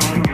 going